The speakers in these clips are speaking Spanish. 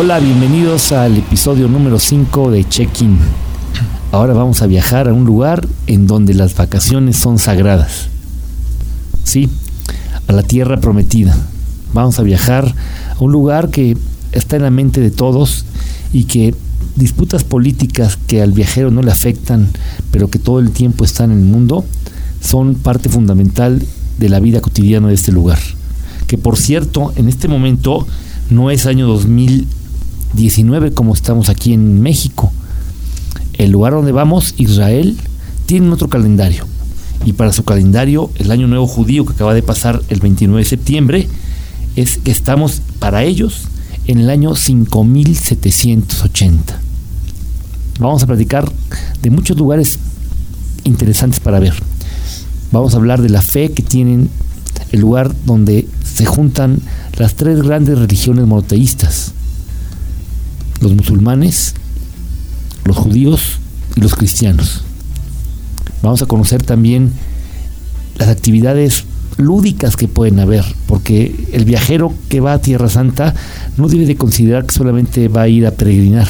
Hola, bienvenidos al episodio número 5 de Check-in. Ahora vamos a viajar a un lugar en donde las vacaciones son sagradas. Sí, a la tierra prometida. Vamos a viajar a un lugar que está en la mente de todos y que disputas políticas que al viajero no le afectan, pero que todo el tiempo están en el mundo, son parte fundamental de la vida cotidiana de este lugar. Que por cierto, en este momento no es año 2019 como estamos aquí en México. El lugar donde vamos, Israel, tiene otro calendario. Y para su calendario, el año nuevo judío que acaba de pasar el 29 de septiembre, es que estamos para ellos en el año 5780. Vamos a platicar de muchos lugares interesantes para ver. Vamos a hablar de la fe que tienen el lugar donde se juntan las tres grandes religiones monoteístas, los musulmanes, los judíos y los cristianos. Vamos a conocer también las actividades lúdicas que pueden haber, porque el viajero que va a Tierra Santa no debe de considerar que solamente va a ir a peregrinar.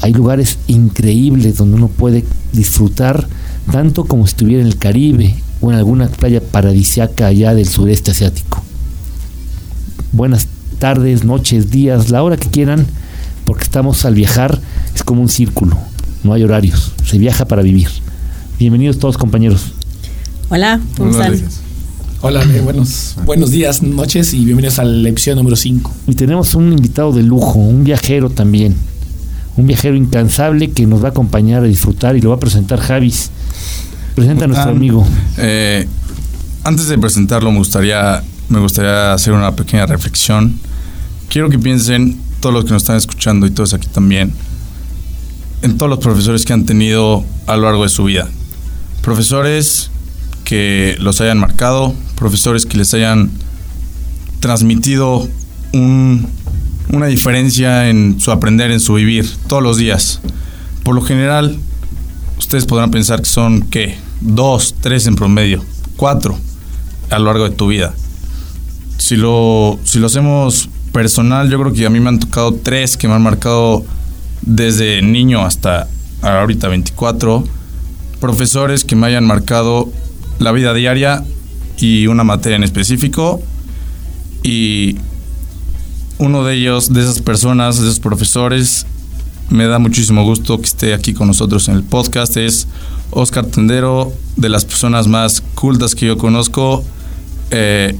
Hay lugares increíbles donde uno puede disfrutar tanto como si estuviera en el Caribe o en alguna playa paradisiaca allá del sureste asiático. Buenas tardes, noches, días, la hora que quieran, porque estamos al viajar, es como un círculo, no hay horarios, se viaja para vivir. Bienvenidos todos compañeros. Hola, ¿cómo están? Hola, eh, buenos, buenos días, noches y bienvenidos a la episodio número 5. Y tenemos un invitado de lujo, un viajero también, un viajero incansable que nos va a acompañar a disfrutar y lo va a presentar Javis. Presenta a nuestro Ah, amigo. eh, antes de presentarlo, me gustaría, me gustaría hacer una pequeña reflexión. Quiero que piensen, todos los que nos están escuchando y todos aquí también, en todos los profesores que han tenido a lo largo de su vida. Profesores que los hayan marcado, profesores que les hayan transmitido un- una diferencia en su aprender, en su vivir, todos los días. Por lo general, ustedes podrán pensar que son, ¿qué? Dos, tres en promedio, cuatro a lo largo de tu vida. Si lo, si lo hacemos personal, yo creo que a mí me han tocado tres que me han marcado desde niño hasta ahorita 24. Profesores que me hayan marcado la vida diaria y una materia en específico. Y uno de ellos, de esas personas, de esos profesores, me da muchísimo gusto que esté aquí con nosotros en el podcast. Es Oscar Tendero, de las personas más cultas que yo conozco, eh,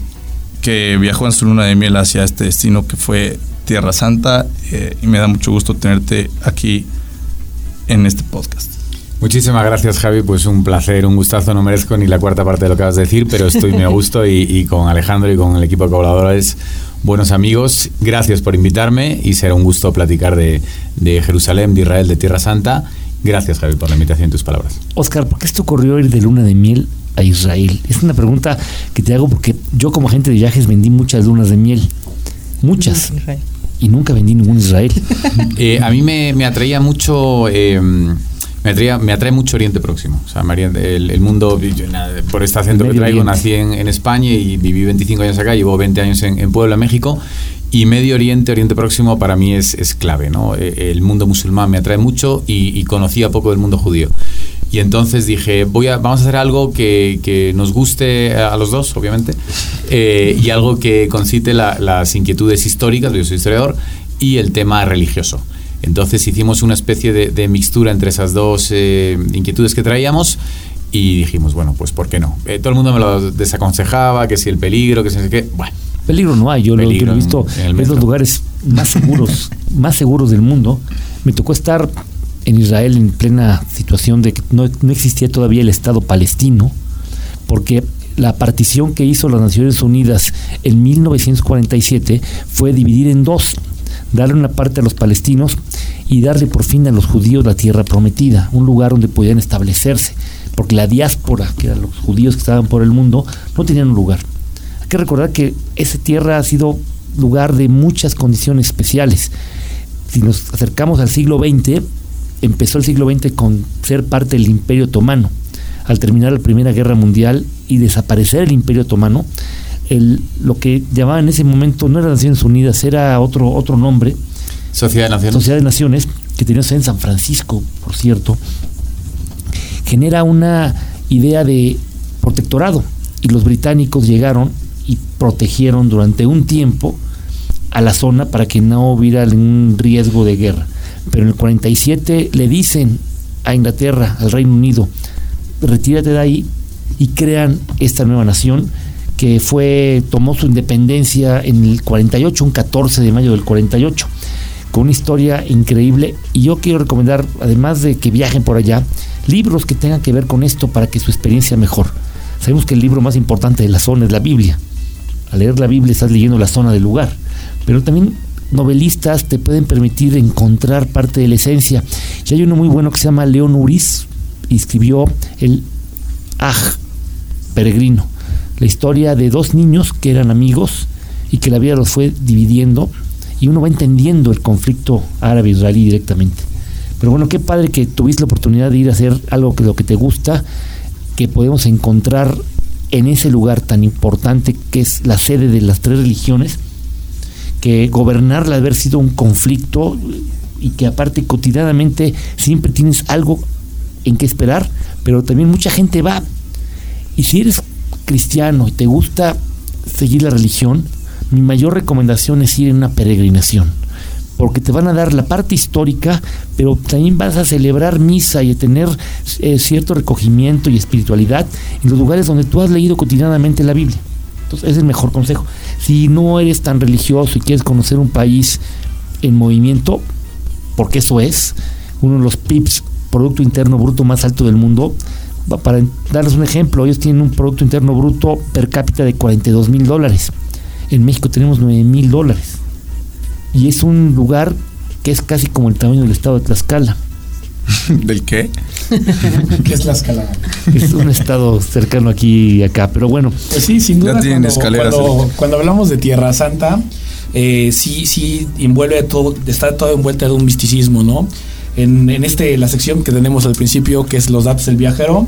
que viajó en su luna de miel hacia este destino que fue Tierra Santa. eh, y me da mucho gusto tenerte aquí en este podcast. Muchísimas gracias, Javi. Pues un placer, un gustazo. No merezco ni la cuarta parte de lo que vas a decir, pero estoy muy a gusto y, y con Alejandro y con el equipo de colaboradores, buenos amigos. Gracias por invitarme y será un gusto platicar de, de Jerusalén, de Israel, de Tierra Santa. Gracias, Javi, por la invitación y tus palabras. Oscar, ¿por qué esto ocurrió ir de luna de miel a Israel? Es una pregunta que te hago porque yo como agente de viajes vendí muchas lunas de miel. Muchas. Israel. Y nunca vendí ningún Israel. Eh, a mí me, me atraía mucho. eh, me, atraía, me atrae mucho Oriente Próximo. O sea, María, el, el mundo, yo, nada, por este acento que traigo, nací en, en España y viví 25 años acá, llevo 20 años en, en Puebla, México. Y Medio Oriente, Oriente Próximo, para mí es, es clave. ¿no? Eh, El mundo musulmán me atrae mucho y, y conocía poco del mundo judío. Y entonces dije, voy a, vamos a hacer algo que, que nos guste a los dos, obviamente, eh, y algo que concite la- las inquietudes históricas, yo soy historiador, y el tema religioso. Entonces hicimos una especie de, de mixtura entre esas dos eh, inquietudes que traíamos y dijimos, bueno, pues ¿por qué no? Eh, todo el mundo me lo desaconsejaba, que si el peligro, que si no sé qué. Bueno, Peligro no hay, yo lo, yo lo he visto en en los lugares más seguros, más seguros del mundo. Me tocó estar en Israel en plena situación de que no, no existía todavía el Estado palestino, porque la partición que hizo las Naciones Unidas en 1947 fue dividir en dos, darle una parte a los palestinos y darle por fin a los judíos la tierra prometida, un lugar donde podían establecerse, porque la diáspora, que eran los judíos que estaban por el mundo, no tenían un lugar. Hay que recordar que esa tierra ha sido lugar de muchas condiciones especiales. Si nos acercamos al siglo XX, empezó el siglo XX con ser parte del Imperio Otomano. Al terminar la Primera Guerra Mundial y desaparecer el Imperio Otomano, el, lo que llamaban en ese momento no era Naciones Unidas, era otro, otro nombre, Sociedad de Naciones. Sociedad de Naciones, que tenemos en San Francisco, por cierto, genera una idea de protectorado. Y los británicos llegaron y protegieron durante un tiempo a la zona para que no hubiera ningún riesgo de guerra. Pero en el 47 le dicen a Inglaterra, al Reino Unido, retírate de ahí y crean esta nueva nación que fue tomó su independencia en el 48, un 14 de mayo del 48, con una historia increíble y yo quiero recomendar además de que viajen por allá, libros que tengan que ver con esto para que su experiencia mejor. Sabemos que el libro más importante de la zona es la Biblia. Al leer la Biblia estás leyendo la zona del lugar, pero también novelistas te pueden permitir encontrar parte de la esencia. Y hay uno muy bueno que se llama León Uris, y escribió el Aj, Peregrino, la historia de dos niños que eran amigos y que la vida los fue dividiendo y uno va entendiendo el conflicto árabe-israelí directamente. Pero bueno, qué padre que tuviste la oportunidad de ir a hacer algo que lo que te gusta, que podemos encontrar en ese lugar tan importante que es la sede de las tres religiones, que gobernarla haber sido un conflicto y que aparte cotidianamente siempre tienes algo en qué esperar, pero también mucha gente va. Y si eres cristiano y te gusta seguir la religión, mi mayor recomendación es ir en una peregrinación, porque te van a dar la parte histórica, pero también vas a celebrar misa y a tener eh, cierto recogimiento y espiritualidad en los lugares donde tú has leído cotidianamente la Biblia. Entonces, es el mejor consejo. Si no eres tan religioso y quieres conocer un país en movimiento, porque eso es, uno de los PIBs, Producto Interno Bruto más alto del mundo, para darles un ejemplo, ellos tienen un Producto Interno Bruto per cápita de 42 mil dólares. En México tenemos 9 mil dólares. Y es un lugar que es casi como el tamaño del estado de Tlaxcala. ¿Del qué? ¿Qué es la escala? Es un estado cercano aquí y acá, pero bueno. Pues sí, sin duda. Ya tienen cuando, escaleras. cuando, cuando hablamos de Tierra Santa, eh, sí, sí envuelve todo, está todo envuelta de un misticismo, ¿no? En, en este, la sección que tenemos al principio, que es los datos del viajero,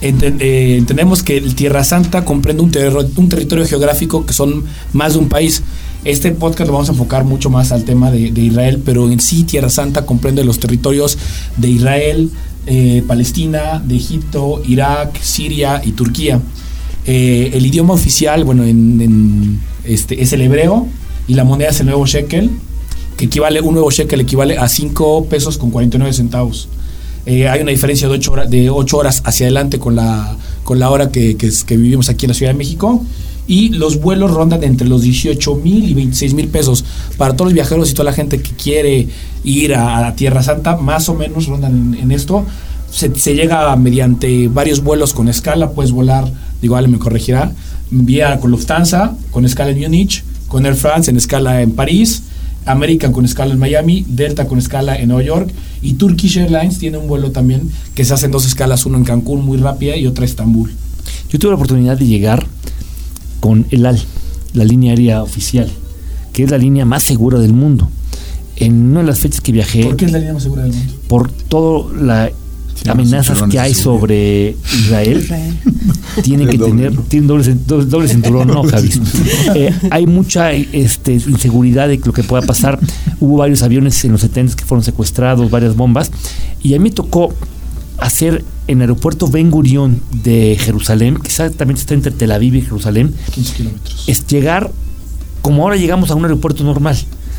enten- eh, entendemos que el Tierra Santa comprende un, terro- un territorio geográfico que son más de un país. Este podcast lo vamos a enfocar mucho más al tema de, de Israel, pero en sí Tierra Santa comprende los territorios de Israel, eh, Palestina, de Egipto, Irak, Siria y Turquía. Eh, el idioma oficial, bueno, en, en, este, es el hebreo y la moneda es el nuevo shekel, que equivale, un nuevo shekel equivale a 5 pesos con 49 centavos. Eh, hay una diferencia de 8 horas, ocho horas hacia adelante con la, con la hora que, que, que vivimos aquí en la Ciudad de México. Y los vuelos rondan entre los 18 mil y 26 mil pesos. Para todos los viajeros y toda la gente que quiere ir a, a Tierra Santa, más o menos rondan en, en esto. Se, se llega mediante varios vuelos con escala. Puedes volar, digo, Ale me corregirá, vía con Lufthansa, con escala en Múnich, con Air France en escala en París, American con escala en Miami, Delta con escala en Nueva York y Turkish Airlines tiene un vuelo también que se hacen dos escalas, uno en Cancún muy rápida y otra en Estambul. Yo tuve la oportunidad de llegar con el AL, la línea aérea oficial, que es la línea más segura del mundo. En una de las fechas que viajé, ¿Por qué es la línea más segura del mundo? por todas las Sí, amenazas que hay sobre Israel, Israel. tiene que doble, tener, ¿no? tiene doble, doble, doble cinturón, no, Javi. Eh, hay mucha este, inseguridad de lo que pueda pasar. Hubo varios aviones en los 70 que fueron secuestrados, varias bombas. Y a mí me tocó hacer en el aeropuerto Ben Gurión de Jerusalén, que exactamente está entre Tel Aviv y Jerusalén, 15 kilómetros. es llegar como ahora llegamos a un aeropuerto normal.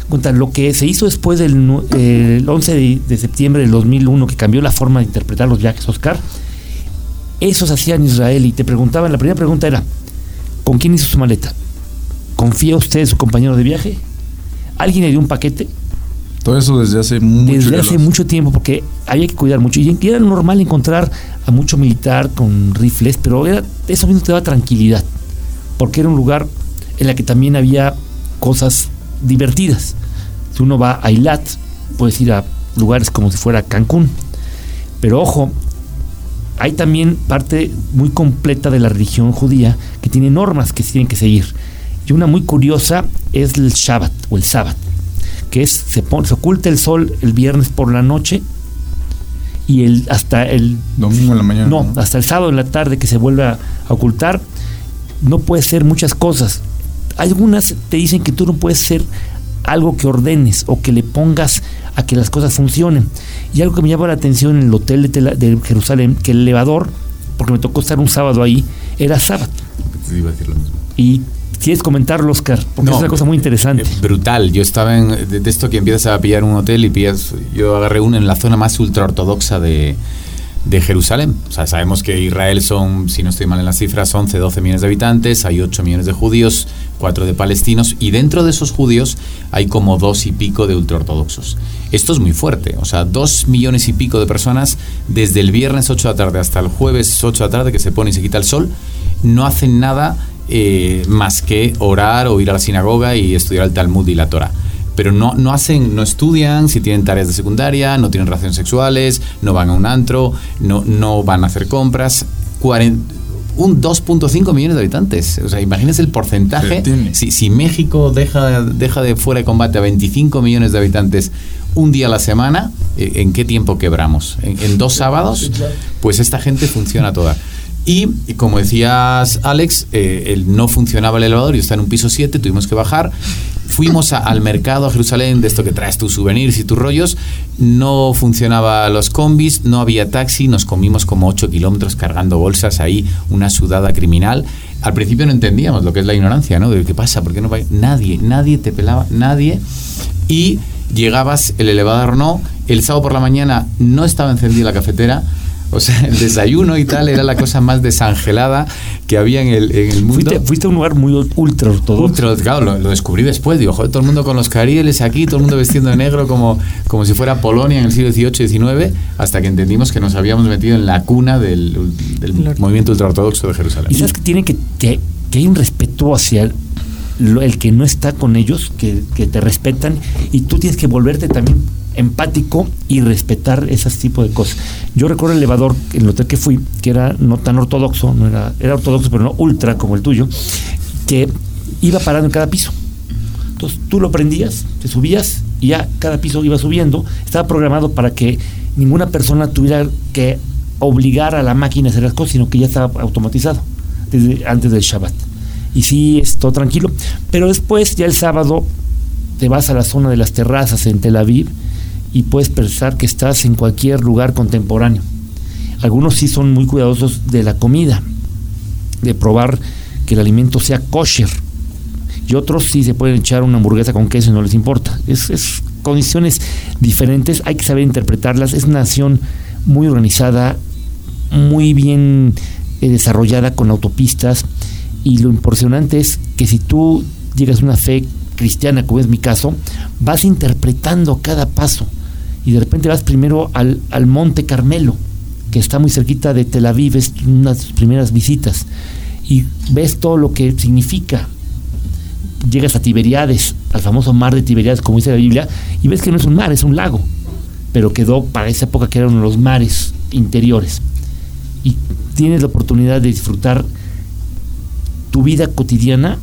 Cuenta, lo que se hizo después del nu- eh, el 11 de, de septiembre del 2001, que cambió la forma de interpretar los viajes, Oscar, eso se hacía en Israel y te preguntaban, la primera pregunta era, ¿con quién hizo su maleta? ¿Confía usted su compañero de viaje? ¿Alguien le dio un paquete? Todo eso desde hace mucho Desde hace mucho tiempo, porque había que cuidar mucho. Y era normal encontrar a mucho militar con rifles, pero era, eso mismo te daba tranquilidad, porque era un lugar en el que también había cosas divertidas. Si uno va a Eilat, puedes ir a lugares como si fuera Cancún. Pero ojo, hay también parte muy completa de la religión judía que tiene normas que se tienen que seguir. Y una muy curiosa es el Shabbat o el Sabbat, que es se, pone, se oculta el sol el viernes por la noche y el hasta el Domingo en la mañana. no, hasta el sábado en la tarde que se vuelve a, a ocultar, no puedes hacer muchas cosas. Algunas te dicen que tú no puedes hacer algo que ordenes o que le pongas a que las cosas funcionen. Y algo que me llamó la atención en el hotel de, Tela- de Jerusalén, que el elevador, porque me tocó estar un sábado ahí, era sábado. Te iba a decir lo mismo. Y quieres comentarlo, Oscar, porque es una cosa muy interesante. eh, brutal. Yo estaba en. De, de esto que empiezas a pillar un hotel y pillas. Yo agarré uno en la zona más ultraortodoxa de, de Jerusalén. O sea, sabemos que Israel son, si no estoy mal en las cifras, 11, 12 millones de habitantes, hay 8 millones de judíos, 4 de palestinos, y dentro de esos judíos hay como dos y pico de ultraortodoxos. Esto es muy fuerte. O sea, dos millones y pico de personas desde el viernes 8 de la tarde hasta el jueves 8 de la tarde que se pone y se quita el sol, no hacen nada eh, más que orar o ir a la sinagoga y estudiar el Talmud y la Torah. Pero no, no hacen, no estudian, si tienen tareas de secundaria, no tienen relaciones sexuales, no van a un antro, no, no van a hacer compras. Cuaren- un 2.5 millones de habitantes. O sea, imagínense el porcentaje. Si, si México deja, deja de fuera de combate a 25 millones de habitantes un día a la semana, eh, ¿en qué tiempo quebramos? ¿En, en dos sábados? Pues esta gente funciona toda. Y, como decías, Alex, eh, el, no funcionaba el elevador, yo estaba en un piso 7, tuvimos que bajar. Fuimos al mercado a Jerusalén, de esto que traes tus souvenirs y tus rollos. No funcionaba los combis, no había taxi, nos comimos como 8 kilómetros cargando bolsas ahí, una sudada criminal. Al principio no entendíamos lo que es la ignorancia, ¿no? De qué pasa, por qué no va Nadie, nadie te pelaba, nadie. Y llegabas, el elevador no, el sábado por la mañana no estaba encendida la cafetera. O sea, el desayuno y tal era la cosa más desangelada que había en el, en el mundo. Fuiste, fuiste a un lugar muy ultra ortodoxo. Ultra, claro, lo, lo descubrí después. Digo, joder, todo el mundo con los carieles aquí, todo el mundo vestiendo de negro como, como si fuera Polonia en el siglo XVIII XIX, hasta que entendimos que nos habíamos metido en la cuna del, del Claro. movimiento ultraortodoxo de Jerusalén. Y sabes que tiene que, que, que hay un respeto hacia el, lo- el que no está con ellos, que, que te respetan, y tú tienes que volverte también empático y respetar ese tipo de cosas. Yo recuerdo el elevador, el hotel que fui, que era no tan ortodoxo, no era, era ortodoxo, pero no ultra como el tuyo, que iba parando en cada piso. Entonces tú lo prendías, te subías y ya cada piso iba subiendo. Estaba programado para que ninguna persona tuviera que obligar a la máquina a hacer las cosas, sino que ya estaba automatizado desde antes del Shabbat. Y sí, es todo tranquilo. Pero después, ya el sábado, te vas a la zona de las terrazas en Tel Aviv y puedes pensar que estás en cualquier lugar contemporáneo. Algunos sí son muy cuidadosos de la comida, de probar que el alimento sea kosher. Y otros sí se pueden echar una hamburguesa con queso y no les importa. Es, es condiciones diferentes, hay que saber interpretarlas. Es una nación muy organizada, muy bien eh, desarrollada con autopistas. Y lo impresionante es que si tú llegas a una fe cristiana, como es mi caso, vas interpretando cada paso. Y de repente vas primero al, al Monte Carmelo, que está muy cerquita de Tel Aviv, es una de tus primeras visitas. Y ves todo lo que significa. Llegas a Tiberiades, al famoso mar de Tiberiades, como dice la Biblia, y ves que no es un mar, es un lago. Pero quedó para esa época que eran los mares interiores. Y tienes la oportunidad de disfrutar tu vida cotidiana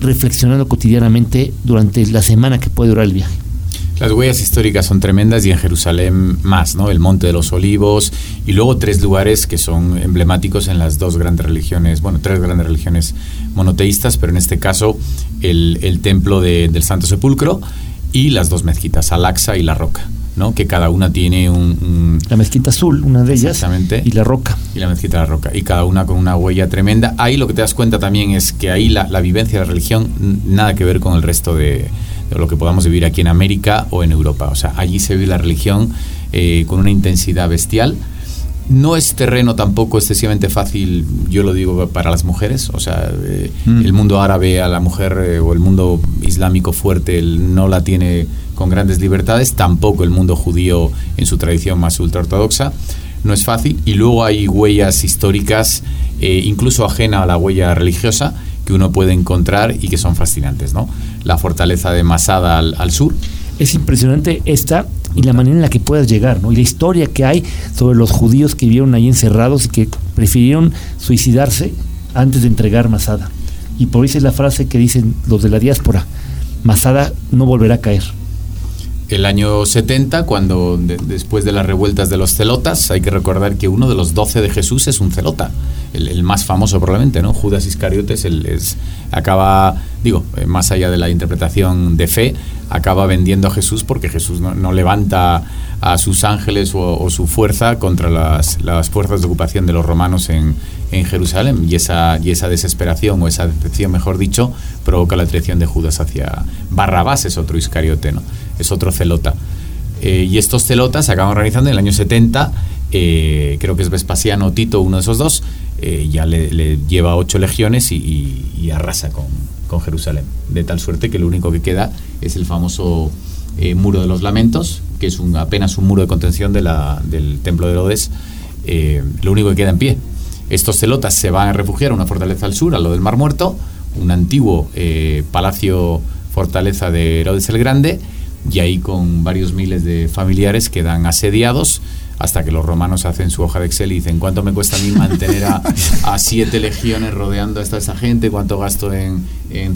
reflexionando cotidianamente durante la semana que puede durar el viaje. Las huellas históricas son tremendas y en Jerusalén más, ¿no? El Monte de los Olivos y luego tres lugares que son emblemáticos en las dos grandes religiones, bueno, tres grandes religiones monoteístas, pero en este caso el, el templo de- del Santo Sepulcro y las dos mezquitas, Al-Aqsa y La Roca, ¿no? Que cada una tiene un- un, La mezquita azul, una de ellas, Exactamente. y la roca. y la mezquita de la roca, y cada una con una huella tremenda. Ahí lo que te das cuenta también es que ahí la, la vivencia de la religión nada que ver con el resto de lo que podamos vivir aquí en América o en Europa. O sea, allí se vive la religión eh, con una intensidad bestial. No es terreno tampoco excesivamente fácil, yo lo digo para las mujeres, o sea, eh, Mm. el mundo árabe a la mujer eh, o el mundo islámico fuerte el- no la tiene con grandes libertades, tampoco el mundo judío en su tradición más ultraortodoxa, no es fácil, y luego hay huellas históricas, eh, incluso ajena a la huella religiosa, que uno puede encontrar y que son fascinantes, ¿no? La fortaleza de Masada al, sur, Es impresionante esta y la manera en la que puedas llegar, ¿no? Y la historia que hay sobre los judíos que vivieron ahí encerrados y que prefirieron suicidarse antes de entregar Masada. Y por eso es la frase que dicen los de la diáspora, Masada no volverá a caer. El año 70, cuando de- después de las revueltas de los celotas, hay que recordar que uno de los doce de Jesús es un celota, el, más famoso probablemente, ¿no? Judas Iscariotes es, acaba digo, eh, más allá de la interpretación de fe, acaba vendiendo a Jesús porque Jesús no, levanta a sus ángeles o, su fuerza contra las, las, fuerzas de ocupación de los romanos en, en, Jerusalén. Y esa, y esa desesperación, o esa decepción, mejor dicho, provoca la traición de Judas hacia Barrabás, es otro iscariote, ¿no? es otro celota. Eh, y estos celotas se acaban organizando en el año 70, eh, creo que es Vespasiano Tito, uno de esos dos, ya le, lleva ocho legiones y arrasa con, con Jerusalén. De tal suerte que lo único que queda es el famoso eh, Muro de los Lamentos, que es un, apenas un muro de contención de la, del templo de Herodes, eh, lo único que queda en pie. Estos celotas se van a refugiar a una fortaleza al sur, a lo del Mar Muerto, un antiguo eh, palacio fortaleza de Herodes el Grande, y ahí con varios miles de familiares quedan asediados hasta que los romanos hacen su hoja de Excel y dicen cuánto me cuesta a mí mantener a, siete legiones rodeando a esta esa gente, cuánto gasto en,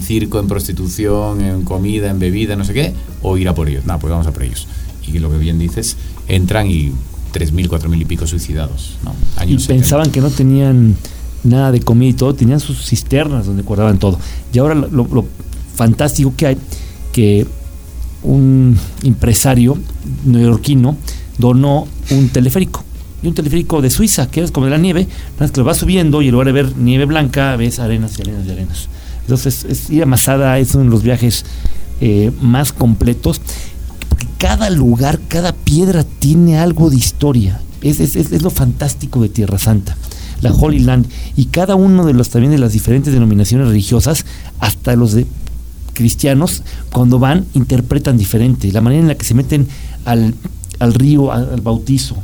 circo, en prostitución, en comida, en bebida, no sé qué, o ir a por ellos. No, pues vamos a por ellos. Y lo que bien dices, entran y 3.000, 4.000 y pico suicidados. ¿no? y pensaban que no tenían nada de comida y todo, tenían sus cisternas donde guardaban todo. Y ahora lo, lo fantástico que hay, que un empresario neoyorquino donó un teleférico. Y un teleférico de Suiza, que es como de la nieve, que lo vas subiendo y en lugar de ver nieve blanca, ves arenas y arenas y arenas. Entonces, es, ir a Masada es uno de los viajes eh, más completos, cada lugar, cada piedra tiene algo de historia. Es, es, es, lo fantástico de Tierra Santa, la Holy Land. Y cada uno de los también de las diferentes denominaciones religiosas, hasta los de cristianos, cuando van, interpretan diferente. La manera en la que se meten al al río, al, bautizo,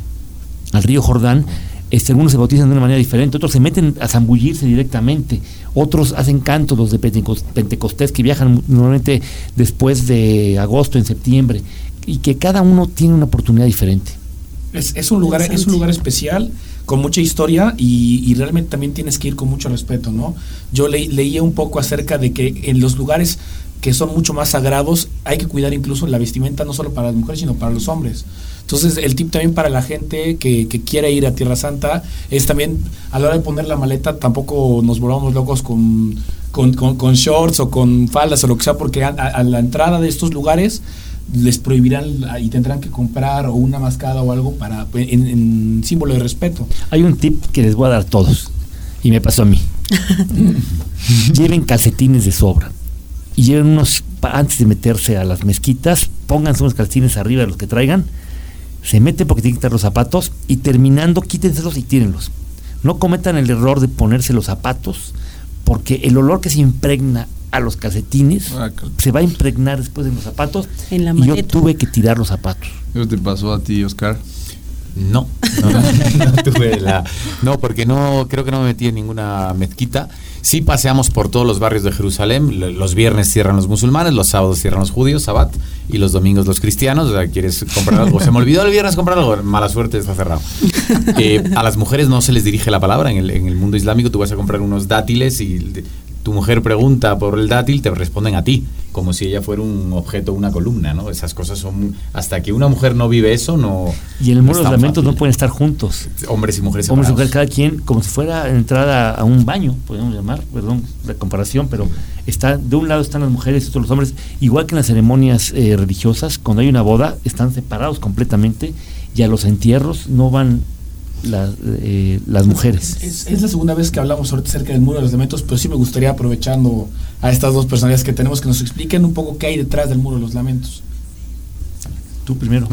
al río Jordán, este, algunos se bautizan de una manera diferente, otros se meten a zambullirse directamente, otros hacen cantos los de Pentecostés que viajan normalmente después de agosto, en septiembre, y que cada uno tiene una oportunidad diferente. Es, un, lugar, es un lugar especial, con mucha historia y, realmente también tienes que ir con mucho respeto, ¿no? Yo leía un poco acerca de que en los lugares que son mucho más sagrados, hay que cuidar incluso la vestimenta no solo para las mujeres, sino para los hombres. Entonces, el tip también para la gente que, que quiere ir a Tierra Santa es también a la hora de poner la maleta, tampoco nos volvamos locos con, con, shorts o con faldas o lo que sea, porque a, la entrada de estos lugares les prohibirán y tendrán que comprar o una mascada o algo para en, en símbolo de respeto. Hay un tip que les voy a dar a todos y me pasó a mí. Lleven calcetines de sobra y lleven unos, antes de meterse a las mezquitas, pónganse unos calcetines arriba de los que traigan, se meten porque tienen que quitar los zapatos y terminando quítenselos y tírenlos. No cometan el error de ponerse los zapatos porque el olor que se impregna a los calcetines ah, se va a impregnar después en los zapatos y yo tuve que tirar los zapatos. ¿Eso te pasó a ti, Oscar? No, no, tuve la. No, porque no creo que no me metí en ninguna mezquita. Sí paseamos por todos los barrios de Jerusalén. Los viernes cierran los musulmanes, los sábados cierran los judíos, Sabbat, y los domingos los cristianos. O sea, ¿quieres comprar algo? Se me olvidó el viernes comprar algo. Mala suerte, está cerrado. Eh, a las mujeres no se les dirige la palabra. En el, en el mundo islámico tú vas a comprar unos dátiles y tu mujer pregunta por el dátil, te responden a ti, como si ella fuera un objeto, una columna, ¿no? Esas cosas son... Hasta que una mujer no vive eso, no... Y en el muro de los lamentos no pueden estar juntos. Hombres y mujeres Hombres y mujeres, cada quien, como si fuera entrada a un baño, podemos llamar, perdón la comparación, pero está de un lado están las mujeres y otros los hombres, igual que en las ceremonias eh, religiosas, cuando hay una boda, están separados completamente y a los entierros no van eh, las mujeres. Es, la segunda vez que hablamos ahorita acerca del muro de los lamentos, pero sí me gustaría aprovechando a estas dos personalidades que tenemos que nos expliquen un poco qué hay detrás del muro de los lamentos. Tú primero.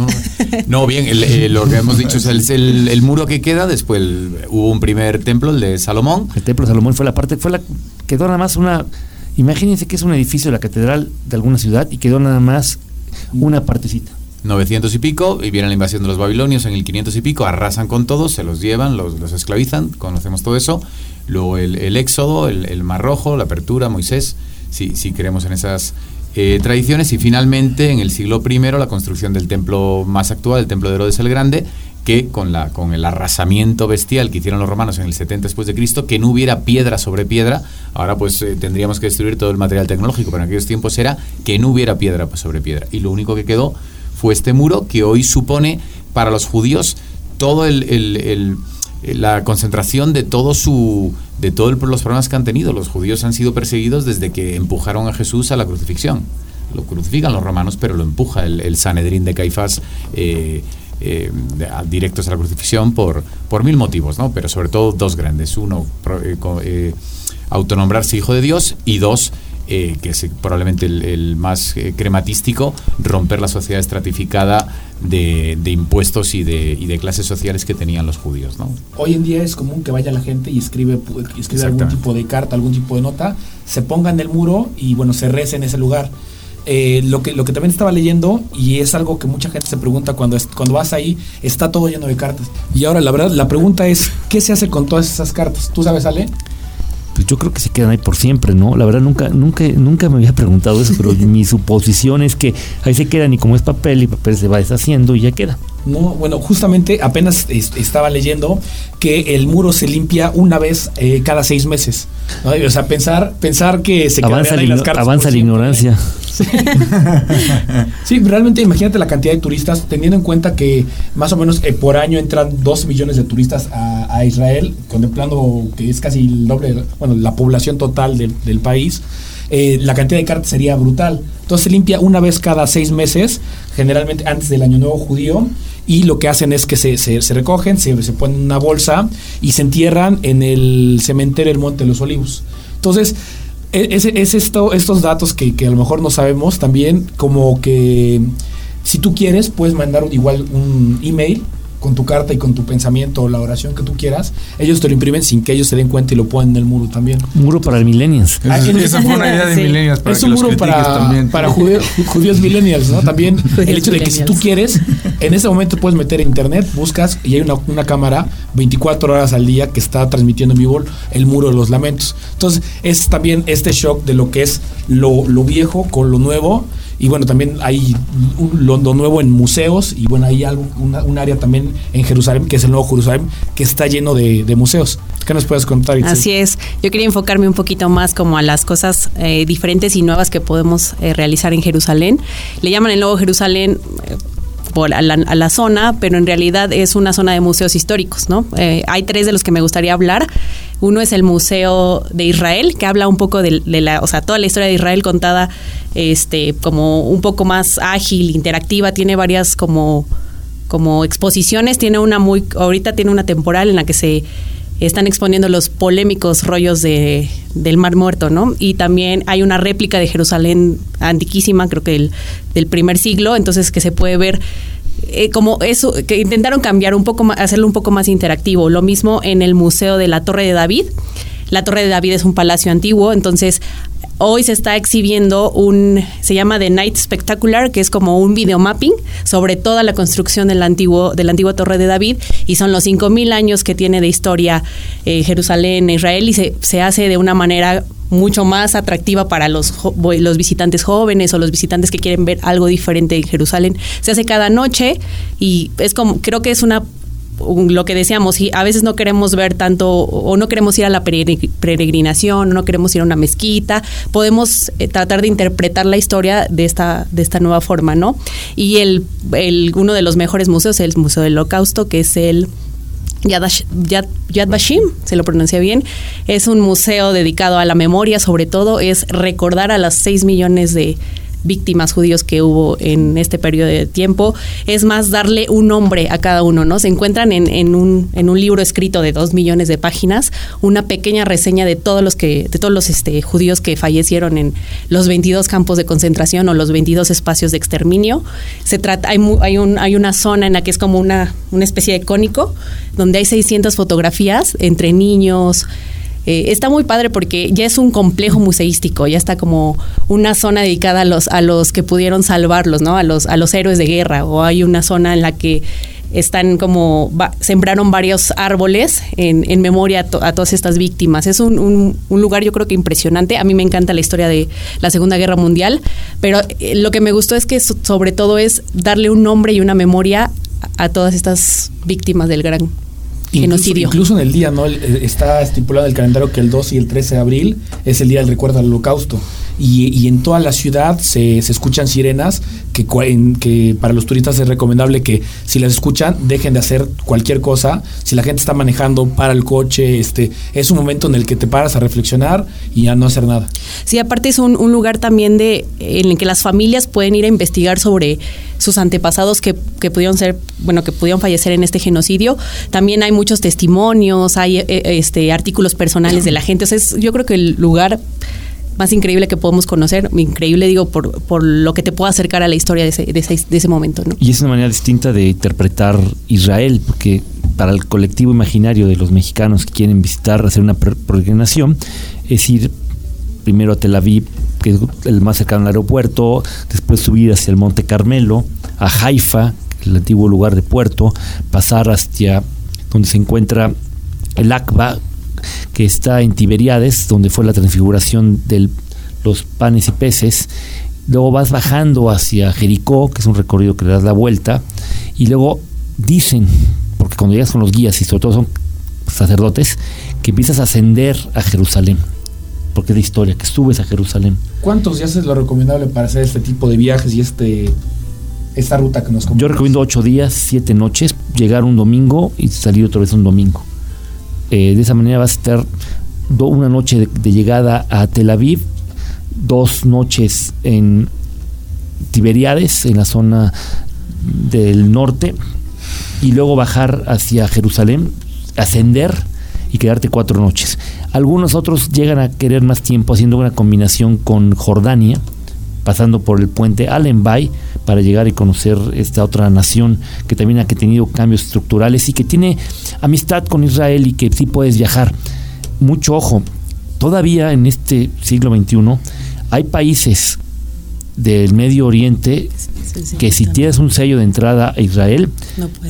No, bien, lo que hemos dicho es el, muro que queda, después hubo un primer templo, el de Salomón. El templo de Salomón fue la parte, fue la, quedó nada más una, imagínense que es un edificio de la catedral de alguna ciudad y quedó nada más una partecita. 900 y pico, y viene la invasión de los babilonios en el 500 y pico, arrasan con todos, se los llevan, los, los esclavizan, conocemos todo eso. Luego el, éxodo, el, Mar Rojo, la apertura, Moisés, si, si creemos en esas eh, tradiciones. Y finalmente, en el siglo I, la construcción del templo más actual, el templo de Herodes el Grande, que con, la, con el arrasamiento bestial que hicieron los romanos en el 70 después de Cristo, que no hubiera piedra sobre piedra, ahora pues eh, tendríamos que destruir todo el material tecnológico, pero en aquellos tiempos era que no hubiera piedra sobre piedra. Y lo único que quedó fue este muro que hoy supone para los judíos todo el, la concentración de todo su de todos los problemas que han tenido. Los judíos han sido perseguidos desde que empujaron a Jesús a la crucifixión. Lo crucifican los romanos, pero lo empuja el, Sanedrín de Caifás. Eh, eh, directos a la crucifixión por, por mil motivos, ¿no? pero sobre todo dos grandes. Uno, autonombrarse hijo de Dios y dos, eh, que es probablemente el, más eh, crematístico, romper la sociedad estratificada de, impuestos y de, de, clases sociales que tenían los judíos. ¿no? Hoy en día es común que vaya la gente y escribe, escribe algún tipo de carta, algún tipo de nota, se ponga en el muro y bueno, se reza en ese lugar. Eh, lo, que, lo que también estaba leyendo, y es algo que mucha gente se pregunta cuando, cuando vas ahí, está todo lleno de cartas. Y ahora la verdad, la pregunta es, ¿qué se hace con todas esas cartas? ¿Tú sabes, Ale? Pues yo creo que se quedan ahí por siempre, ¿no? La verdad nunca, nunca, nunca me había preguntado eso, pero mi suposición es que ahí se quedan y como es papel y papel se va deshaciendo y ya queda. No, bueno, justamente apenas estaba leyendo que el muro se limpia una vez eh, cada seis meses. O sea, pensar, pensar que se avanza ahí las cartas. Avanza la ignorancia. Sí. realmente imagínate la cantidad de turistas, teniendo en cuenta que más o menos eh, por año entran dos millones de turistas a, Israel, contemplando que es casi el doble, bueno, la población total del, país. Eh, la cantidad de cartas sería brutal. Entonces se limpia una vez cada seis meses, generalmente antes del Año Nuevo Judío, y lo que hacen es que se, se, recogen, se, se, ponen en una bolsa y se entierran en el cementerio del Monte de los Olivos. Entonces, e, es, es esto, estos datos que, que, a lo mejor no sabemos también, como que si tú quieres, puedes mandar igual un email con tu carta y con tu pensamiento o la oración que tú quieras, ellos te lo imprimen sin que ellos se den cuenta y lo ponen en el muro también. muro para el millennials. Ah, esa, fue una idea de millennials. es un muro para, para judíos, millennials, ¿no? También el hecho de que si tú quieres, en ese momento puedes meter internet, buscas y hay una, una cámara 24 horas al día que está transmitiendo en vivo el muro de los lamentos. Entonces es también este shock de lo que es lo, lo viejo con lo nuevo y bueno, también hay lo, nuevo en museos y bueno, hay algo, un área también en Jerusalén, que es el nuevo Jerusalén, que está lleno de, museos. ¿Qué nos puedes contar? Así es, yo quería enfocarme un poquito más como a las cosas eh, diferentes y nuevas que podemos eh, realizar en Jerusalén. Le llaman el nuevo Jerusalén eh, por a, la, zona, pero en realidad es una zona de museos históricos, ¿no? hay tres de los que me gustaría hablar. Uno es el Museo de Israel, que habla un poco de, la, o sea, toda la historia de Israel contada este, como un poco más ágil, interactiva, tiene varias como, como exposiciones, tiene una muy, ahorita tiene una temporal en la que se están exponiendo los polémicos rollos de, del Mar Muerto, ¿no? Y también hay una réplica de Jerusalén antiquísima, creo que del primer siglo, entonces que se puede ver eh, como eso, que intentaron cambiar un poco más, hacerlo un poco más interactivo. Lo mismo en el Museo de la Torre de David. La Torre de David es un palacio antiguo, entonces hoy se está exhibiendo un, se llama The Night Spectacular, que es como un videomapping sobre toda la construcción del antiguo, de la antigua Torre de David, y son los 5.000 años que tiene de historia eh, Jerusalén, Israel, y se, se hace de una manera mucho más atractiva para los, los visitantes jóvenes o los visitantes que quieren ver algo diferente en Jerusalén. Se hace cada noche y es como, creo que es una lo que decíamos, a veces no queremos ver tanto o no queremos ir a la peregrinación, no queremos ir a una mezquita, podemos eh, tratar de interpretar la historia de esta, de esta nueva forma, ¿no? Y el, uno de los mejores museos es el Museo del Holocausto, que es el Yad, Vashem, se lo pronuncia bien, es un museo dedicado a la memoria, sobre todo es recordar a las 6 millones de víctimas judíos que hubo en este periodo de tiempo, es más darle un nombre a cada uno, ¿no? Se encuentran en, un, en un libro escrito de dos millones de páginas, una pequeña reseña de todos los que, de todos los este, judíos que fallecieron en los 22 campos de concentración o los 22 espacios de exterminio. Se trata, hay, hay, un, hay una zona en la que es como una, una especie de cónico, donde hay 600 fotografías entre niños, eh, está muy padre porque ya es un complejo museístico, ya está como una zona dedicada a los, a los que pudieron salvarlos, ¿no? A los, a los héroes de guerra, o hay una zona en la que están como sembraron varios árboles en, en memoria a, todas estas víctimas. Es un, un, lugar yo creo que impresionante. A mí me encanta la historia de la Segunda Guerra Mundial, pero eh, lo que me gustó es que sobre todo es darle un nombre y una memoria a todas estas víctimas del gran genocidio. Incluso, en el día, ¿no? Está estipulado en el calendario que el 2 y el 13 de abril es el día del recuerdo al holocausto. Y, y en toda la ciudad se, se escuchan sirenas que, que para los turistas es recomendable que si las escuchan dejen de hacer cualquier cosa. Si la gente está manejando para el coche, este es un momento en el que te paras a reflexionar y a no hacer nada. Sí, aparte es un, un lugar también de en el que las familias pueden ir a investigar sobre sus antepasados que, que pudieron ser, bueno, que pudieron fallecer en este genocidio. También hay muchos testimonios, hay eh, este artículos personales de la gente. Es yo creo que el lugar más increíble que podemos conocer, increíble digo por, por lo que te puede acercar a la historia de ese, de ese, de ese momento, ¿no? Y es una manera distinta de interpretar Israel, porque para el colectivo imaginario de los mexicanos que quieren visitar, hacer una per- peregrinación, es ir primero a Tel Aviv, que es el más cercano al aeropuerto, después subir hacia el Monte Carmelo, a Haifa, el antiguo lugar de puerto, pasar hacia donde se encuentra el Akba, que está en Tiberiades, donde fue la transfiguración de los panes y peces. Luego vas bajando hacia Jericó, que es un recorrido que le das la vuelta, y luego dicen, porque cuando llegas con los guías, y sobre todo son sacerdotes, que empiezas a ascender a Jerusalén, porque es de historia, que subes a Jerusalén. ¿Cuántos días es lo recomendable para hacer este tipo de viajes y este esta ruta que nos Yo comentas? recomiendo ocho días, siete noches, llegar un domingo y salir otra vez un domingo. Eh, de esa manera vas a estar do- una noche de, de llegada a Tel Aviv, dos noches en Tiberiades, en la zona del norte, y luego bajar hacia Jerusalén, ascender y quedarte cuatro noches. Algunos otros llegan a querer más tiempo haciendo una combinación con Jordania, pasando por el puente Allenby para llegar y conocer esta otra nación que también ha tenido cambios estructurales y que tiene amistad con Israel y que sí puedes viajar. Mucho ojo, todavía en este siglo XXI hay países del Medio Oriente que si tienes un sello de entrada a Israel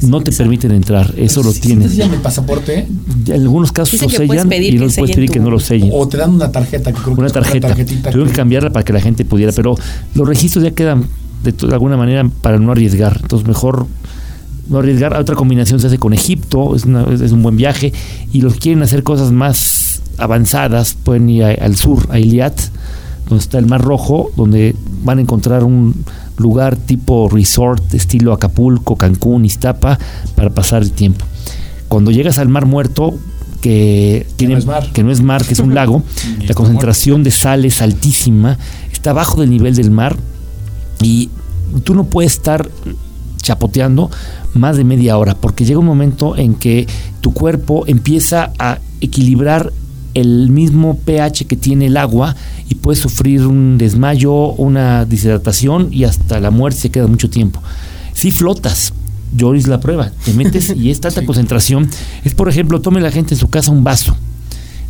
No te permiten entrar, eso lo Si- si tienes. te sellan el pasaporte En algunos casos Dicen lo sellan pedir y no puedes pedir que no lo sellen o te dan una tarjeta que creo una tarjeta. tarjetita Tuvieron que cambiarla para que la gente pudiera, pero los registros ya quedan de, alguna manera para no arriesgar. Entonces, mejor no arriesgar. Otra combinación se hace con Egipto, es, una- es un buen viaje. Y los que quieren hacer cosas más avanzadas, pueden ir a- al sur, a Iliat, donde está el Mar Rojo, donde van a encontrar un lugar tipo resort, estilo Acapulco, Cancún, Iztapa, para pasar el tiempo. Cuando llegas al Mar Muerto, que, tiene, no es mar. que no es mar, que es un lago, la concentración de sal es altísima, está abajo del nivel del mar y tú no puedes estar chapoteando más de media hora, porque llega un momento en que tu cuerpo empieza a equilibrar el mismo pH que tiene el agua y puedes sufrir un desmayo, una deshidratación y hasta la muerte se queda mucho tiempo. Si flotas, yo hice la prueba, te metes y es tanta concentración. Es por ejemplo, tome la gente en su casa un vaso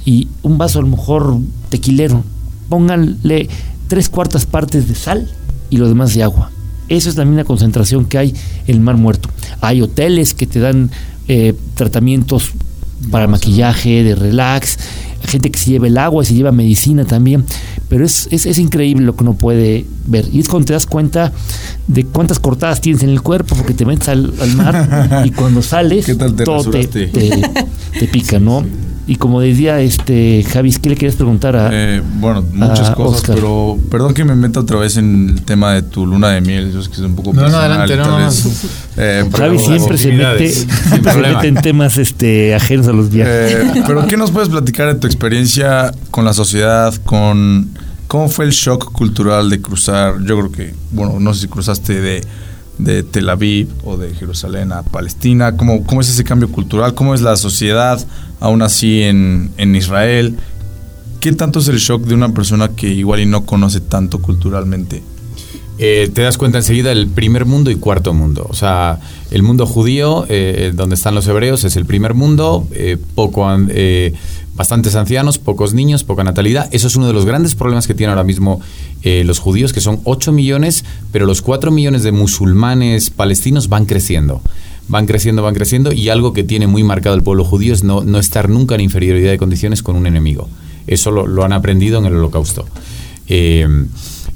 y un vaso a lo mejor tequilero, pónganle tres cuartas partes de sal y lo demás de agua. Eso es la concentración que hay en el Mar Muerto. Hay hoteles que te dan eh, tratamientos para maquillaje, de relax, gente que se lleva el agua y se lleva medicina también, pero es, es, es increíble lo que uno puede ver. Y es cuando te das cuenta de cuántas cortadas tienes en el cuerpo, porque te metes al, al mar y cuando sales, ¿Qué tal te todo te, rasuraste? te- te pica, ¿no? Y como decía este Javi, ¿qué le querías preguntar a, Eh, bueno, muchas cosas, Oscar. pero perdón que me meta otra vez en el tema de tu luna de miel. Yo sé que es un poco No, no, personal, adelante, no, tal no, vez. no. Eh, pero- Javi siempre se mete, siempre se mete en temas este ajenos a los viajes. Eh, pero ¿qué nos puedes platicar de tu experiencia con la sociedad, con cómo fue el shock cultural de cruzar? Yo creo que, bueno, no sé si cruzaste de, de Tel Aviv o de Jerusalén a Palestina. ¿Cómo, cómo es ese cambio cultural? ¿Cómo es la sociedad aún así en, en Israel? ¿Qué tanto es el shock de una persona que igual y no conoce tanto culturalmente? Eh, te das cuenta enseguida el primer mundo y cuarto mundo. O sea, el mundo judío, eh, donde están los hebreos, es el primer mundo, eh, poco, bastantes ancianos, pocos niños, poca natalidad. Eso es uno de los grandes problemas que tienen ahora mismo eh, los judíos, que son 8 millones, pero los 4 millones de musulmanes palestinos van creciendo. Van creciendo, van creciendo, y algo que tiene muy marcado el pueblo judío es no, no estar nunca en inferioridad de condiciones con un enemigo. Eso lo, han aprendido en el holocausto. Eh,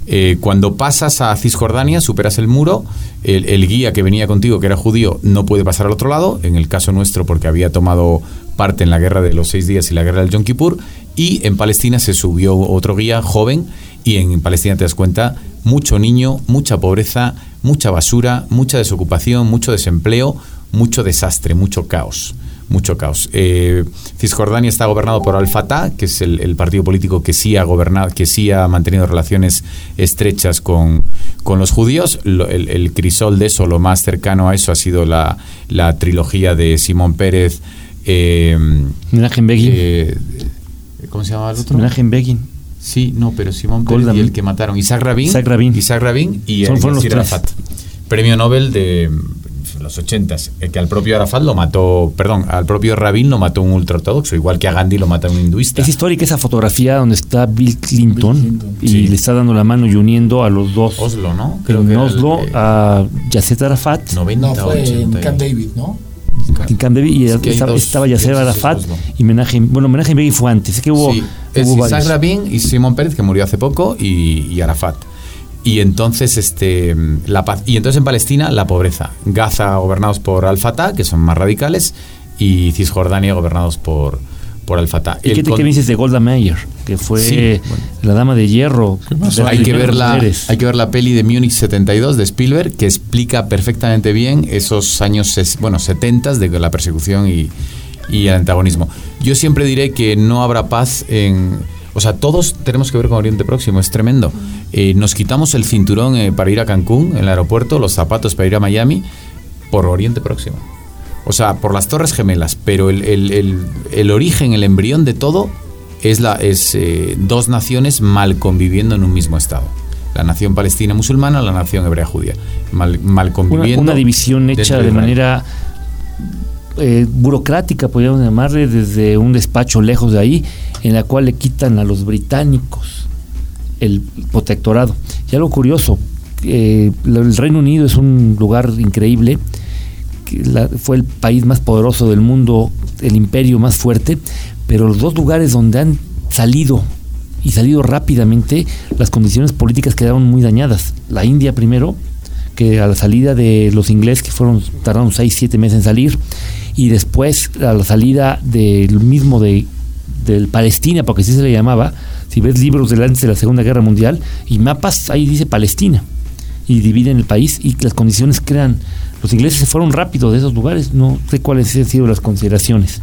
eh, cuando pasas a Cisjordania, superas el muro, el guía que venía contigo, que era judío, no puede pasar al otro lado, en el caso nuestro porque había tomado parte en la guerra de los seis días y la guerra del Yom Kippur, y en Palestina se subió otro guía joven Y en Palestina te das cuenta, mucho niño, mucha pobreza, mucha basura, mucha desocupación, mucho desempleo, mucho desastre, mucho caos mucho caos. Eh, Cisjordania está gobernado por Al-Fatah, que es el, partido político que sí ha gobernado, que sí ha mantenido relaciones estrechas con, con los judíos. el, crisol de eso, lo más cercano a eso, ha sido la, la trilogía de Simón Pérez. Eh, Begin. Eh, ¿Cómo se llama el otro? Menachem Begin. Sí, no, pero Simón Pérez y el que mataron. Isaac Rabin. Isaac Rabin. Isaac Rabin y Son, fueron los Premio Nobel de los ochentas, que al propio Arafat lo mató, perdón, al propio Rabin lo mató un ultraortodoxo, igual que a Gandhi lo mata un hinduista. Es histórica esa fotografía donde está Bill Clinton, y le está dando la mano y uniendo a los dos. Oslo, ¿no? Creo en Oslo a Yasser Arafat. 90, no, fue en Camp David, ¿no? En Camp David y estaba, Yasser Arafat y Menachem, bueno, Menachem Begin fue antes, es que hubo, sí, es Isaac Rabin y Simón Pérez que murió hace poco y, y Arafat. Y entonces, este, la paz, y entonces en Palestina la pobreza. Gaza gobernados por Al-Fatah, que son más radicales, y Cisjordania gobernados por, por Al-Fatah. ¿Y qué, te dices de Golda Meir? Que fue la dama de hierro. hay, que ver la, hay que ver la peli de Múnich 72 de Spielberg, que explica perfectamente bien esos años bueno, 70 de la persecución y, y el antagonismo. Yo siempre diré que no habrá paz en o sea, todos tenemos que ver con Oriente Próximo, es tremendo. Eh, nos quitamos el cinturón eh, para ir a Cancún, en el aeropuerto, los zapatos para ir a Miami, por Oriente Próximo. O sea, por las Torres Gemelas, pero el, origen, el embrión de todo es, la, es eh, dos naciones mal conviviendo en un mismo Estado. La nación palestina musulmana, la nación hebrea judía. Mal, mal conviviendo. Una, división hecha de manera burocrática, podríamos llamarle, desde un despacho lejos de ahí, en la cual le quitan a los británicos el protectorado. Y algo curioso, eh, el Reino Unido es un lugar increíble, fue el país más poderoso del mundo, el imperio más fuerte, pero los dos lugares donde han salido y salido rápidamente, las condiciones políticas quedaron muy dañadas. La India primero, que a la salida de los ingleses, que fueron tardaron 6, 7 meses en salir, y después a la salida del mismo de del Palestina, porque así se le llamaba, si ves libros de antes de la Segunda Guerra Mundial y mapas, ahí dice Palestina, y dividen el país y las condiciones crean. Los ingleses se fueron rápido de esos lugares, no sé cuáles han sido las consideraciones.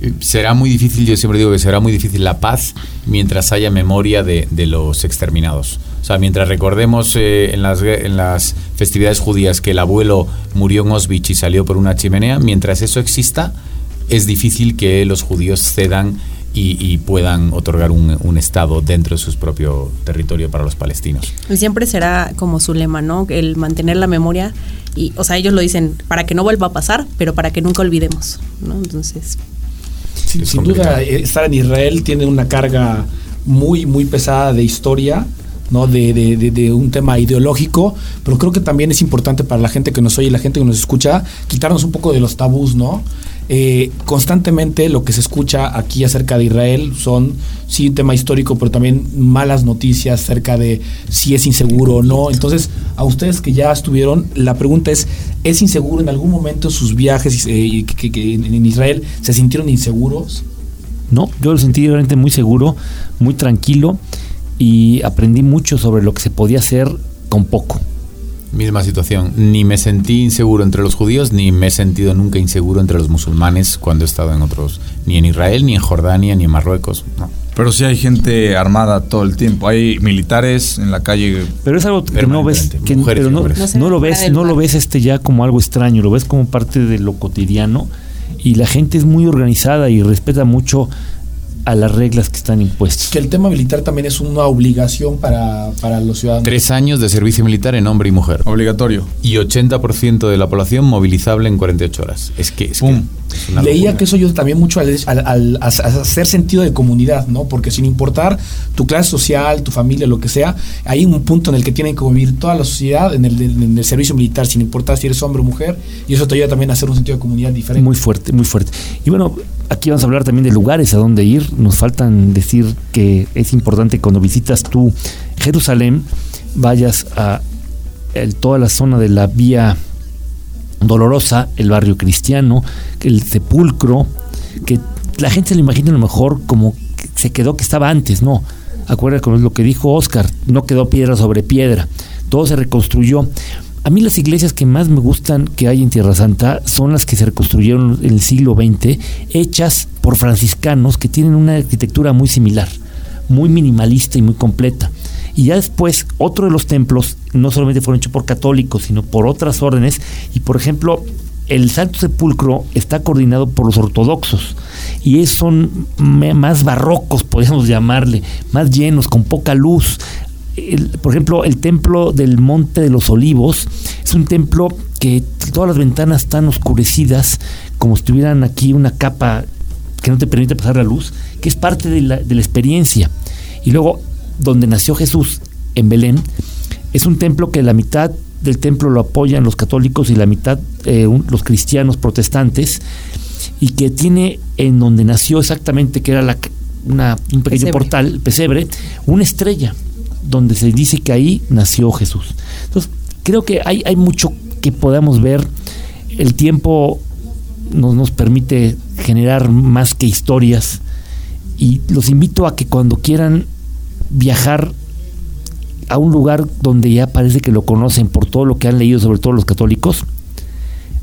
Eh, será muy difícil, yo siempre digo que será muy difícil la paz mientras haya memoria de, los exterminados. O sea, mientras recordemos eh, en, las, en las festividades judías que el abuelo murió en Auschwitz y salió por una chimenea, mientras eso exista, es difícil que los judíos cedan y, puedan otorgar un, Estado dentro de su propio territorio para los palestinos. Y siempre será como su lema, ¿no? El mantener la memoria y, o sea, ellos lo dicen para que no vuelva a pasar, pero para que nunca olvidemos, ¿no? Entonces... sin duda, eh, estar en Israel tiene una carga muy, muy pesada de historia, ¿no? De, de, de, un tema ideológico, pero creo que también es importante para la gente que nos oye y la gente que nos escucha quitarnos un poco de los tabús, ¿no? Eh, constantemente lo que se escucha aquí acerca de Israel son, sí, un tema histórico, pero también malas noticias acerca de si es inseguro o no. Entonces, a ustedes que ya estuvieron, la pregunta es, ¿es inseguro en algún momento sus viajes eh, en Israel se sintieron inseguros? No, yo lo sentí realmente muy seguro, muy tranquilo y aprendí mucho sobre lo que se podía hacer con poco. Misma situación. Ni me sentí inseguro entre los judíos, ni me he sentido nunca inseguro entre los musulmanes cuando he estado en otros, ni en Israel, ni en Jordania, ni en Marruecos. Pero sí hay gente armada todo el tiempo. Hay militares en la calle. Pero es algo que no ves, que, pero no, no, lo ves, no lo ves este ya como algo extraño. Lo ves como parte de lo cotidiano y la gente es muy organizada y respeta mucho a las reglas que están impuestas. Que el tema militar también es una obligación para, para los ciudadanos. Tres años de servicio militar en hombre y mujer. Obligatorio. Y 80% de la población movilizable en 48 horas. Es que... Es Leía que eso ayuda también mucho al, al, hacer sentido de comunidad, ¿no? Porque sin importar tu clase social, tu familia, lo que sea, hay un punto en el que tienen que vivir toda la sociedad en el, en el servicio militar, sin importar si eres hombre o mujer, y eso te ayuda también a hacer un sentido de comunidad diferente. Muy fuerte, muy fuerte. Y bueno, aquí vamos a hablar también de lugares a donde ir. Nos faltan decir que es importante cuando visitas tú Jerusalén, vayas a toda la zona de la vía dolorosa, el barrio cristiano, el sepulcro, que la gente se lo imagina a lo mejor como se quedó que estaba antes, no. Acuérdate con lo que dijo Oscar, no quedó piedra sobre piedra, todo se reconstruyó. A mí las iglesias que más me gustan que hay en Tierra Santa son las que se reconstruyeron en el siglo XX, hechas por franciscanos que tienen una arquitectura muy similar, muy minimalista y muy completa. Y ya después, otro de los templos no solamente fueron hechos por católicos, sino por otras órdenes. Y por ejemplo, el Santo Sepulcro está coordinado por los ortodoxos y son más barrocos, podríamos llamarle, más llenos, con poca luz. Por ejemplo, el templo del Monte de los Olivos es un templo que todas las ventanas están oscurecidas, como si tuvieran aquí una capa que no te permite pasar la luz, que es parte de la, de la experiencia. Y luego, donde nació Jesús, en Belén, es un templo que la mitad del templo lo apoyan los católicos y la mitad eh, los cristianos protestantes, y que tiene en donde nació exactamente, que era la, un pequeño portal, pesebre, una estrella, donde se dice que ahí nació Jesús. Entonces, creo que hay, hay mucho que podamos ver. El tiempo nos, nos permite generar más que historias, y los invito a que cuando quieran viajar a un lugar donde ya parece que lo conocen por todo lo que han leído, sobre todo los católicos,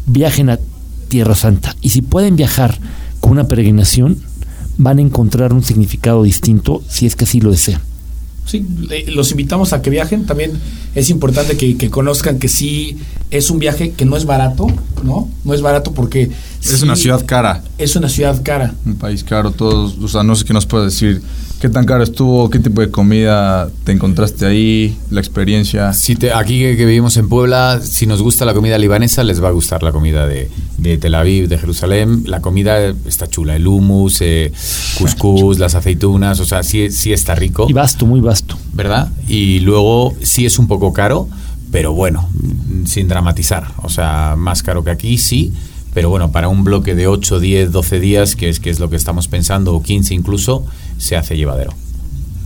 viajen a Tierra Santa. Y si pueden viajar con una peregrinación, van a encontrar un significado distinto si es que así lo desean. Sí, los invitamos a que viajen. También es importante que, conozcan que sí es un viaje que no es barato, ¿no? No es barato porque... Es una ciudad cara. Es una ciudad cara. Un país caro, todos, o sea, no sé qué nos puede decir ¿Qué tan caro estuvo? ¿Qué tipo de comida te encontraste ahí? ¿La experiencia? Si te, aquí que, vivimos en Puebla, si nos gusta la comida libanesa, les va a gustar la comida de, Tel Aviv, de Jerusalén. La comida está chula, el hummus, eh, cuscús, las aceitunas, o sea, sí, sí está rico. Y vasto, muy vasto. ¿Verdad? Y luego sí es un poco caro, pero bueno, sin dramatizar. O sea, más caro que aquí, sí pero bueno, para un bloque de 8, 10, 12 días, que es, que es lo que estamos pensando, o 15 incluso, se hace llevadero.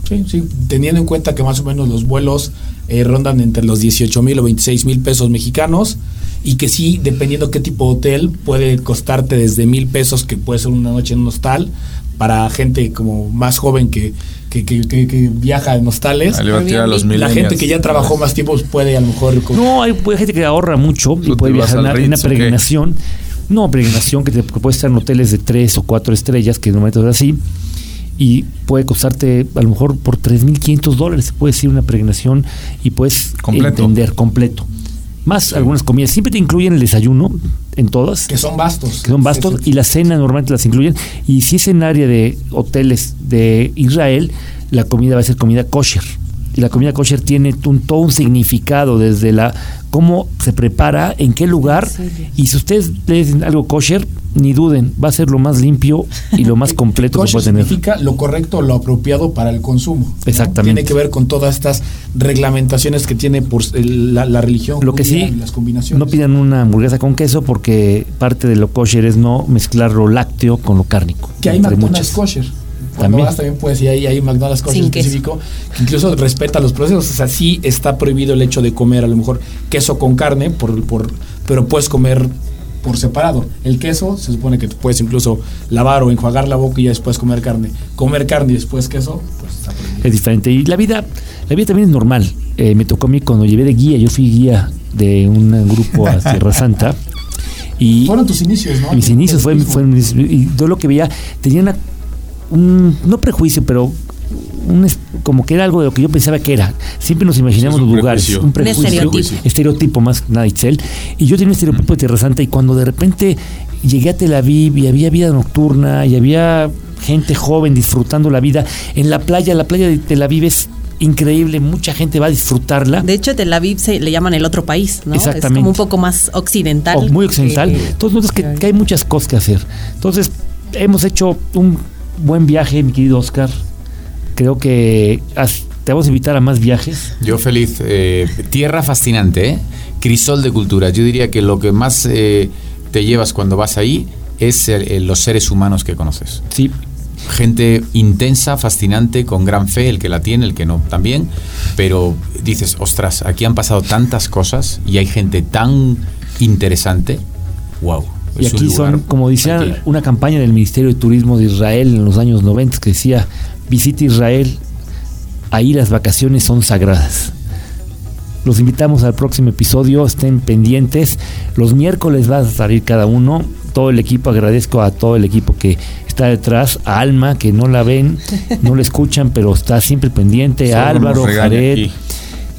Sí, sí, teniendo en cuenta que más o menos los vuelos eh, rondan entre los 18 mil o 26 mil pesos mexicanos y que sí, dependiendo qué tipo de hotel, puede costarte desde mil pesos, que puede ser una noche en un hostal, para gente como más joven que, que, que, viaja en hostales. la gente que ya trabajó más tiempo puede a lo mejor... No, hay, gente que ahorra mucho y puede viajar en una peregrinación. No, peregrinación que, te, puede estar en hoteles de tres o cuatro estrellas, que normalmente es así, y puede costarte a lo mejor por 3.500 dólares, puede ser una peregrinación y puedes entender completo. Más algunas comidas, siempre te incluyen el desayuno en todas. Que son bastos. Que son bastos y la cena normalmente las incluyen. Y si es en área de hoteles de Israel, la comida va a ser comida kosher y la comida kosher tiene un, todo un significado desde la cómo se prepara, en qué lugar. Y si ustedes le dicen algo kosher, ni duden, va a ser lo más limpio y lo más completo que puede tener. significa lo correcto, lo apropiado para el consumo. Exactamente. Tiene que ver con todas estas reglamentaciones que tiene por la, religión. Lo que sí, las combinaciones. no pidan una hamburguesa con queso porque parte de lo kosher es no mezclar lo lácteo con lo cárnico. Que hay McDonald's kosher también. vas también puedes ir ahí, hay McDonald's cosas específico que incluso respeta los procesos. O sea, sí está prohibido el hecho de comer a lo mejor queso con carne, por, por, pero puedes comer por separado. El queso se supone que puedes incluso lavar o enjuagar la boca y ya después comer carne. Comer carne y después queso, pues está prohibido. Es diferente. Y la vida, la vida también es normal. Eh, me tocó a mí cuando llevé de guía, yo fui guía de un grupo a Tierra Santa. Y Fueron tus inicios, ¿no? Mis inicios fue, fue, y todo lo que veía tenía una un, no prejuicio, pero un, como que era algo de lo que yo pensaba que era. Siempre nos imaginamos los lugares. Un prejuicio. estereotipo. más nada, Itzel. Y yo tenía un estereotipo de Tierra Santa y cuando de repente llegué a Tel Aviv y había vida nocturna y había gente joven disfrutando la vida en la playa, la playa de Tel Aviv es increíble, mucha gente va a disfrutarla. De hecho, Tel Aviv se le llaman el otro país, ¿no? Exactamente. Es como un poco más occidental. muy occidental. Entonces, que, que hay muchas cosas que hacer. Entonces, hemos hecho un buen viaje, mi querido Oscar. Creo que te vamos a invitar a más viajes. Yo feliz. Eh, tierra fascinante, ¿eh? Crisol de cultura. Yo diría que lo que más eh, te llevas cuando vas ahí es los seres humanos que conoces. Sí. Gente intensa, fascinante, con gran fe, el que la tiene, el que no también. Pero dices, ostras, aquí han pasado tantas cosas y hay gente tan interesante. ¡Wow! Y aquí son, como decía una campaña del Ministerio de Turismo de Israel en los años 90 que decía, visita Israel ahí las vacaciones son sagradas. Los invitamos al próximo episodio, estén pendientes. Los miércoles va a salir cada uno. Todo el equipo, agradezco a todo el equipo que está detrás, a Alma, que no la ven, no la escuchan, pero está siempre pendiente, a Álvaro, Jared,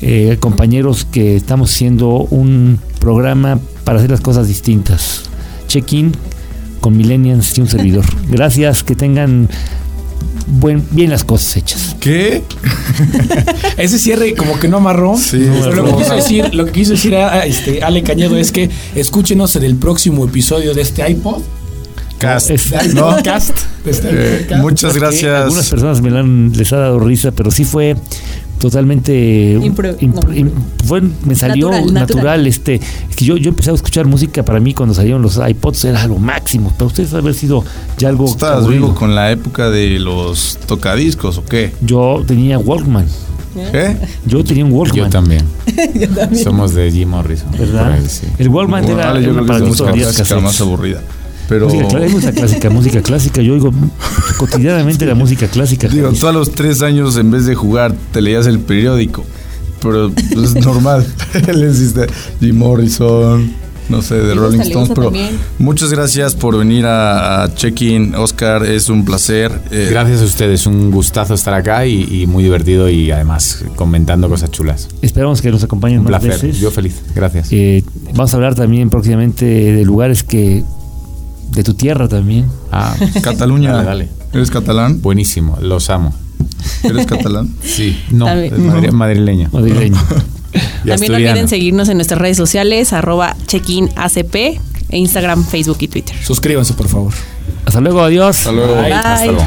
eh, compañeros que estamos haciendo un programa para hacer las cosas distintas. Check-in con Millennials y un servidor. Gracias, que tengan buen, bien las cosas hechas. ¿Qué? Ese cierre como que no amarró. Sí, Pero lo, que quiso decir, lo que quiso decir a, a, este, Ale Cañedo es que escúchenos en el próximo episodio de este iPod. Cast. Es- ¿No? de este Eh, muchas que Algunas gracias. personas me han- les ha dado risa, pero sí fue totalmente Impro- imp- no. im- fue- me salió Natural, natural, natural. ¿Estás aburrido. vivo con la época de los tocadiscos o qué? yo tenía Walkman ¿Qué? yo tenía un Walkman Yo también. Somos de Jim Morrison. ¿verdad? Por ahí, sí. el Walkman era, yo era creo que para es los música cassettes. más aburrida. Pero música, cla- hay música clásica música clásica yo oigo cotidianamente la música clásica digo, tú a los tres años en vez de jugar te leías el periódico. Pero pues, es normal. Él existe. Jim Morrison, no sé, de Rolling Stones. Pero también. muchas gracias por venir a, a Check-in, Oscar. Es un placer. Eh, Gracias a ustedes, un gustazo estar acá y, y muy divertido y además comentando cosas chulas. esperamos que nos acompañen Un más placer. veces Yo feliz. Gracias. Eh, vamos a hablar también próximamente de lugares que de tu tierra también. Ah, Cataluña. Dale, dale. ¿Eres catalán? Buenísimo, los amo. ¿Eres catalán? Sí, no, es madri- madrileño. Madrileño. Y También no olviden seguirnos en nuestras redes sociales, arroba checkinacp, e Instagram, Facebook y Twitter. Suscríbanse, por favor. Hasta luego, adiós. Hasta luego. Bye. Hasta luego.